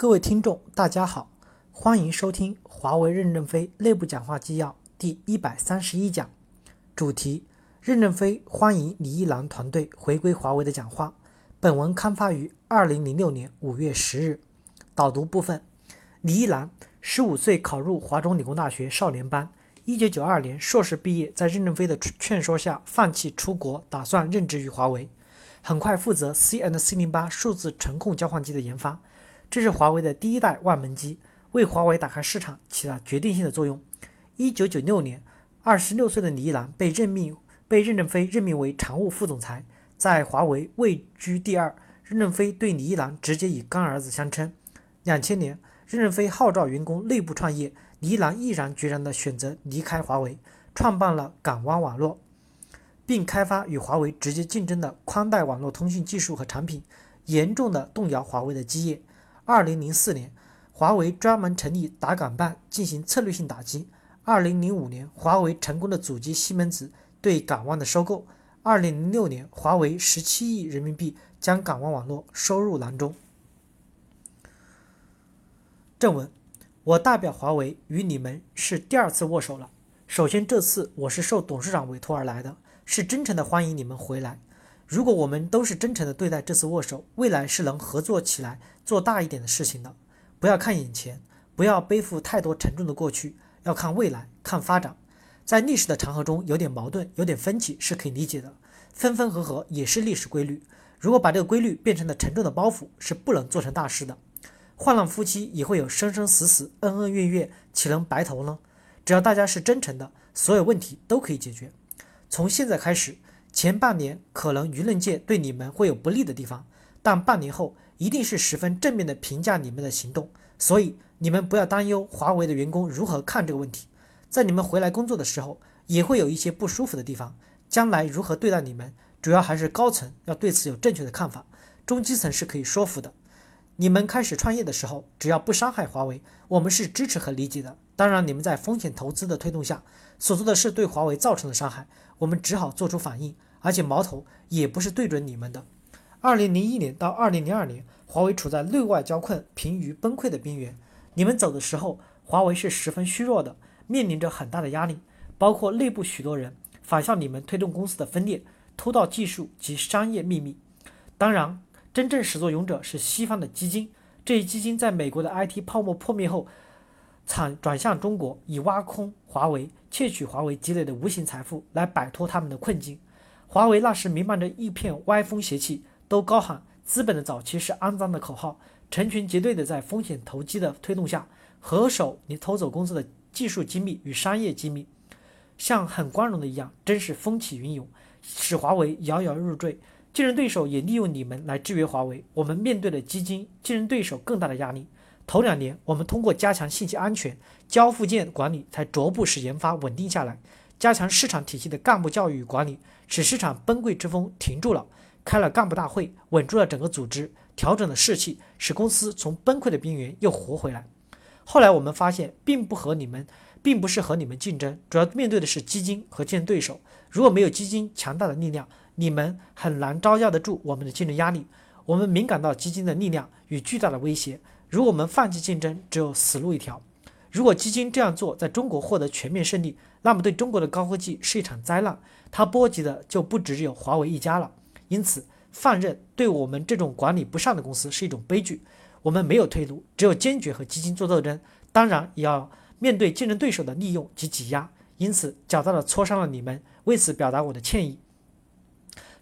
各位听众，大家好，欢迎收听华为任正非内部讲话纪要第一百三十一讲，主题：任正非欢迎李一郎团队回归华为的讲话。本文刊发于二零零六年五月十日。导读部分：李一郎，十五岁考入华中理工大学少年班，一九九二年硕士毕业，在任正非的劝说下放弃出国，打算任职于华为，很快负责 CNC 零八数字程控交换机的研发。这是华为的第一代万门机，为华为打开市场起了决定性的作用。一九九六年，二十六岁的李一郎被任命，被任正非任命为常务副总裁，在华为位居第二。任正非对李一郎直接以干儿子相称。两千年，任正非号召员工内部创业，李一郎毅然决然地选择离开华为，创办了港湾网络，并开发与华为直接竞争的宽带网络通信技术和产品，严重的动摇华为的基业。二零零四年，华为专门成立打港办进行策略性打击。二零零五年，华为成功的阻击西门子对港湾的收购。二零零六年，华为十七亿人民币将港湾网络收入囊中。正文，我代表华为与你们是第二次握手了。首先，这次我是受董事长委托而来的，是真诚的欢迎你们回来。如果我们都是真诚的对待这次握手，未来是能合作起来做大一点的事情的。不要看眼前，不要背负太多沉重的过去，要看未来，看发展。在历史的长河中，有点矛盾，有点分歧是可以理解的，分分合合也是历史规律。如果把这个规律变成了沉重的包袱，是不能做成大事的。患难夫妻也会有生生死死、恩恩怨怨，岂能白头呢？只要大家是真诚的，所有问题都可以解决。从现在开始。前半年可能舆论界对你们会有不利的地方，但半年后一定是十分正面的评价你们的行动，所以你们不要担忧华为的员工如何看这个问题。在你们回来工作的时候，也会有一些不舒服的地方。将来如何对待你们，主要还是高层要对此有正确的看法，中基层是可以说服的。你们开始创业的时候，只要不伤害华为，我们是支持和理解的。当然，你们在风险投资的推动下所做的事对华为造成的伤害，我们只好做出反应。而且矛头也不是对准你们的。二零零一年到二零零二年，华为处在内外交困、濒于崩溃的边缘。你们走的时候，华为是十分虚弱的，面临着很大的压力，包括内部许多人反向你们推动公司的分裂，偷盗技术及商业秘密。当然，真正始作俑者是西方的基金，这一基金在美国的 IT 泡沫破灭后，产转向中国，以挖空华为、窃取华为积累的无形财富来摆脱他们的困境。华为那时弥漫着一片歪风邪气，都高喊“资本的早期是肮脏”的口号，成群结队的在风险投机的推动下，合手你偷走公司的技术机密与商业机密，像很光荣的一样，真是风起云涌，使华为摇摇欲坠。竞争对手也利用你们来制约华为，我们面对了基金竞争对手更大的压力。头两年，我们通过加强信息安全、交付件管理，才逐步使研发稳定下来。加强市场体系的干部教育与管理，使市场崩溃之风停住了；开了干部大会，稳住了整个组织，调整了士气，使公司从崩溃的边缘又活回来。后来我们发现，并不和你们，并不是和你们竞争，主要面对的是基金和竞争对手。如果没有基金强大的力量，你们很难招架得住我们的竞争压力。我们敏感到基金的力量与巨大的威胁。如果我们放弃竞争，只有死路一条。如果基金这样做，在中国获得全面胜利，那么对中国的高科技是一场灾难，它波及的就不只有华为一家了。因此，放任对我们这种管理不善的公司是一种悲剧。我们没有退路，只有坚决和基金做斗争，当然也要面对竞争对手的利用及挤压。因此，较大的挫伤了你们，为此表达我的歉意。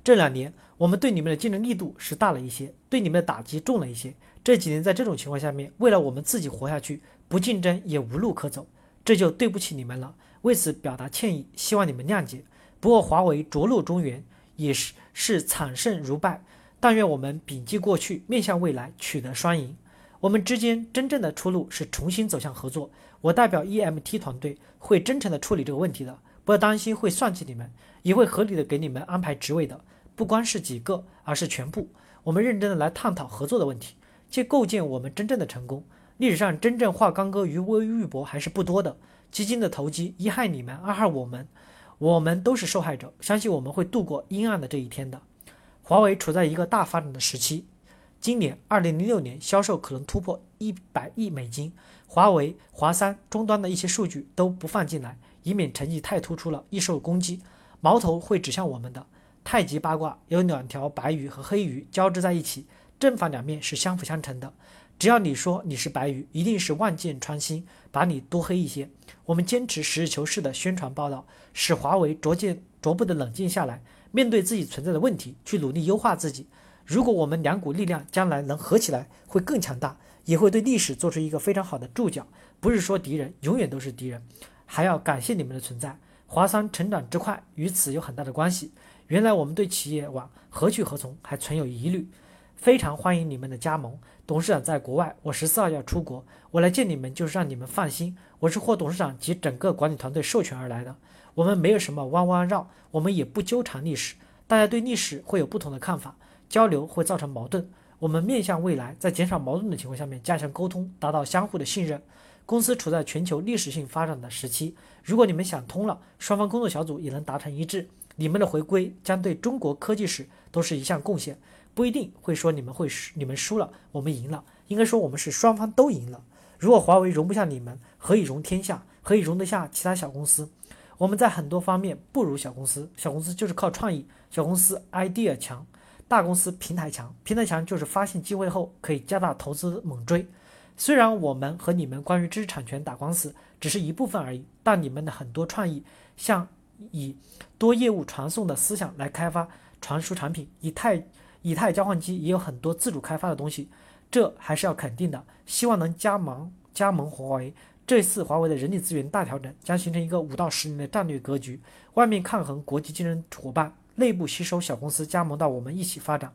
这两年，我们对你们的竞争力度是大了一些，对你们的打击重了一些。这几年在这种情况下面，为了我们自己活下去。不竞争也无路可走，这就对不起你们了。为此表达歉意，希望你们谅解。不过华为着陆中原也是是惨胜如败，但愿我们摒弃过去，面向未来，取得双赢。我们之间真正的出路是重新走向合作。我代表 EMT 团队会真诚的处理这个问题的，不要担心会算计你们，也会合理的给你们安排职位的，不光是几个，而是全部。我们认真的来探讨合作的问题，去构建我们真正的成功。历史上真正化干戈于微玉帛还是不多的，基金的投机一害你们，二害我们，我们都是受害者。相信我们会度过阴暗的这一天的。华为处在一个大发展的时期，今年二零零六年销售可能突破一百亿美金。华为、华三终端的一些数据都不放进来，以免成绩太突出了，易受攻击。矛头会指向我们的。太极八卦有两条白鱼和黑鱼交织在一起，正反两面是相辅相成的。只要你说你是白鱼，一定是万箭穿心，把你多黑一些。我们坚持实事求是的宣传报道，使华为逐渐逐步的冷静下来，面对自己存在的问题，去努力优化自己。如果我们两股力量将来能合起来，会更强大，也会对历史做出一个非常好的注脚。不是说敌人永远都是敌人，还要感谢你们的存在。华商成长之快与此有很大的关系。原来我们对企业网何去何从还存有疑虑，非常欢迎你们的加盟。董事长在国外，我十四号要出国，我来见你们就是让你们放心，我是获董事长及整个管理团队授权而来的。我们没有什么弯弯绕，我们也不纠缠历史。大家对历史会有不同的看法。交流会造成矛盾，我们面向未来，在减少矛盾的情况下面加强沟通，达到相互的信任。公司处在全球历史性发展的时期，如果你们想通了，双方工作小组也能达成一致，你们的回归将对中国科技史都是一项贡献。不一定会说你们会输，你们输了，我们赢了，应该说我们是双方都赢了。如果华为容不下你们，何以容天下？何以容得下其他小公司？我们在很多方面不如小公司，小公司就是靠创意，小公司 idea 强。大公司平台强，平台强就是发现机会后可以加大投资猛追。虽然我们和你们关于知识产权打官司只是一部分而已，但你们的很多创意，像以多业务传送的思想来开发传输产品，以太以太交换机也有很多自主开发的东西，这还是要肯定的。希望能加盟加盟华为。这次华为的人力资源大调整将形成一个五到十年的战略格局，外面抗衡国际竞争伙伴。内部吸收小公司加盟到我们一起发展，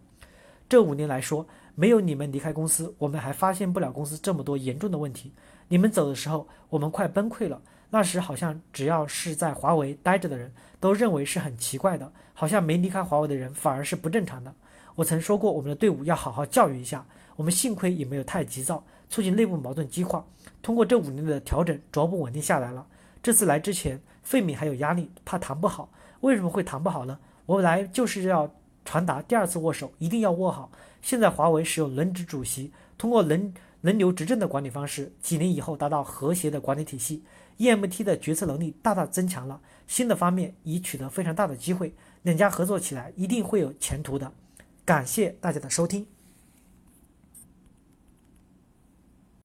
这五年来说，没有你们离开公司，我们还发现不了公司这么多严重的问题。你们走的时候，我们快崩溃了。那时好像只要是在华为待着的人都认为是很奇怪的，好像没离开华为的人反而是不正常的。我曾说过，我们的队伍要好好教育一下。我们幸亏也没有太急躁，促进内部矛盾激化。通过这五年的调整，逐步稳定下来了。这次来之前，费米还有压力，怕谈不好。为什么会谈不好呢？我来就是要传达第二次握手一定要握好。现在华为使用轮值主席，通过轮轮流执政的管理方式，几年以后达到和谐的管理体系。EMT 的决策能力大大增强了，新的方面已取得非常大的机会，两家合作起来一定会有前途的。感谢大家的收听。